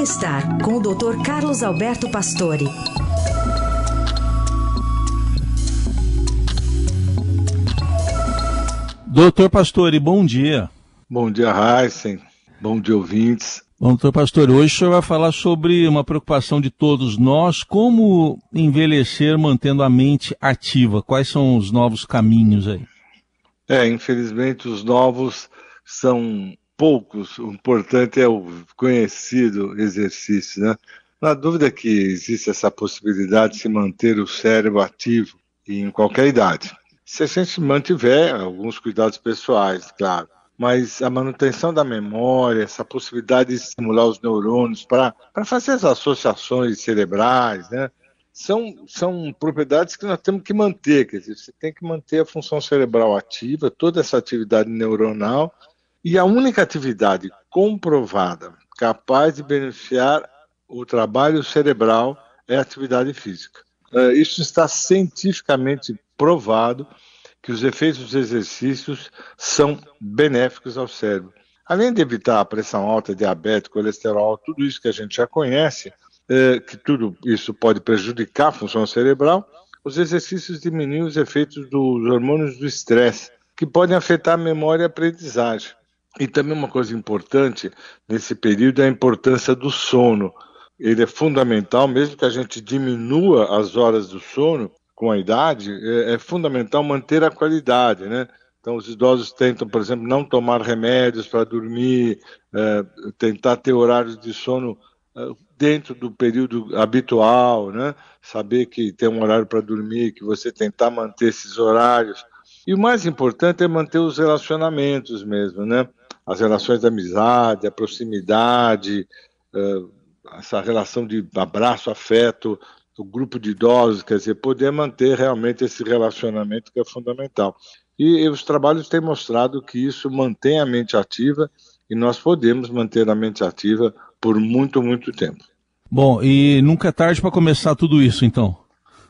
Bem-estar com o Dr. Carlos Alberto Pastore. Doutor Pastore, bom dia. Bom dia, Heisen. Bom dia, ouvintes. Bom, doutor Pastor, hoje o senhor vai falar sobre uma preocupação de todos nós, como envelhecer mantendo a mente ativa. Quais são os novos caminhos aí? É, infelizmente os novos são poucos. O importante é o conhecido exercício, né? Na dúvida que existe essa possibilidade de se manter o cérebro ativo em qualquer idade. Se a gente mantiver alguns cuidados pessoais, claro mas a manutenção da memória, essa possibilidade de estimular os neurônios para fazer as associações cerebrais, né? São, são propriedades que nós temos que manter, quer dizer, você tem que manter a função cerebral ativa, toda essa atividade neuronal, e a única atividade comprovada capaz de beneficiar o trabalho cerebral é a atividade física. Uh, isso está cientificamente provado que os efeitos dos exercícios são benéficos ao cérebro. Além de evitar a pressão alta, diabetes, colesterol, tudo isso que a gente já conhece, é, que tudo isso pode prejudicar a função cerebral, os exercícios diminuem os efeitos dos hormônios do estresse, que podem afetar a memória e a aprendizagem. E também uma coisa importante nesse período é a importância do sono. Ele é fundamental, mesmo que a gente diminua as horas do sono, com a idade, é, é fundamental manter a qualidade, né? Então, os idosos tentam, por exemplo, não tomar remédios para dormir, é, tentar ter horários de sono é, dentro do período habitual, né? Saber que tem um horário para dormir, que você tentar manter esses horários. E o mais importante é manter os relacionamentos mesmo, né? As relações de amizade, a proximidade, é, essa relação de abraço, afeto, o grupo de idosos, quer dizer, poder manter realmente esse relacionamento que é fundamental. E, e os trabalhos têm mostrado que isso mantém a mente ativa e nós podemos manter a mente ativa por muito, muito tempo. Bom, e nunca é tarde para começar tudo isso, então?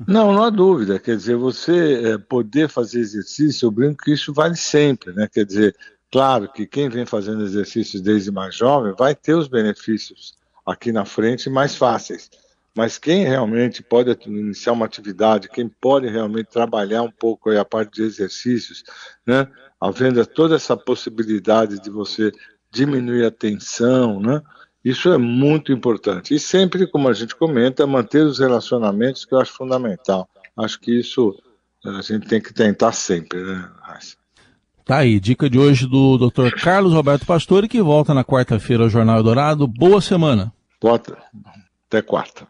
Não, não há dúvida. Quer dizer, você é, poder fazer exercício, eu brinco que isso vale sempre, né? Quer dizer, claro que quem vem fazendo exercícios desde mais jovem vai ter os benefícios aqui na frente mais fáceis. Mas quem realmente pode iniciar uma atividade, quem pode realmente trabalhar um pouco a parte de exercícios, né, havendo toda essa possibilidade de você diminuir a tensão, né, isso é muito importante. E sempre, como a gente comenta, manter os relacionamentos, que eu acho fundamental. Acho que isso eh, a gente tem que tentar sempre, né? Tá aí, dica de hoje do Dr. Carlos Roberto Pastore, que volta na quarta-feira ao Jornal Dourado. Boa semana. Bota. Até quarta.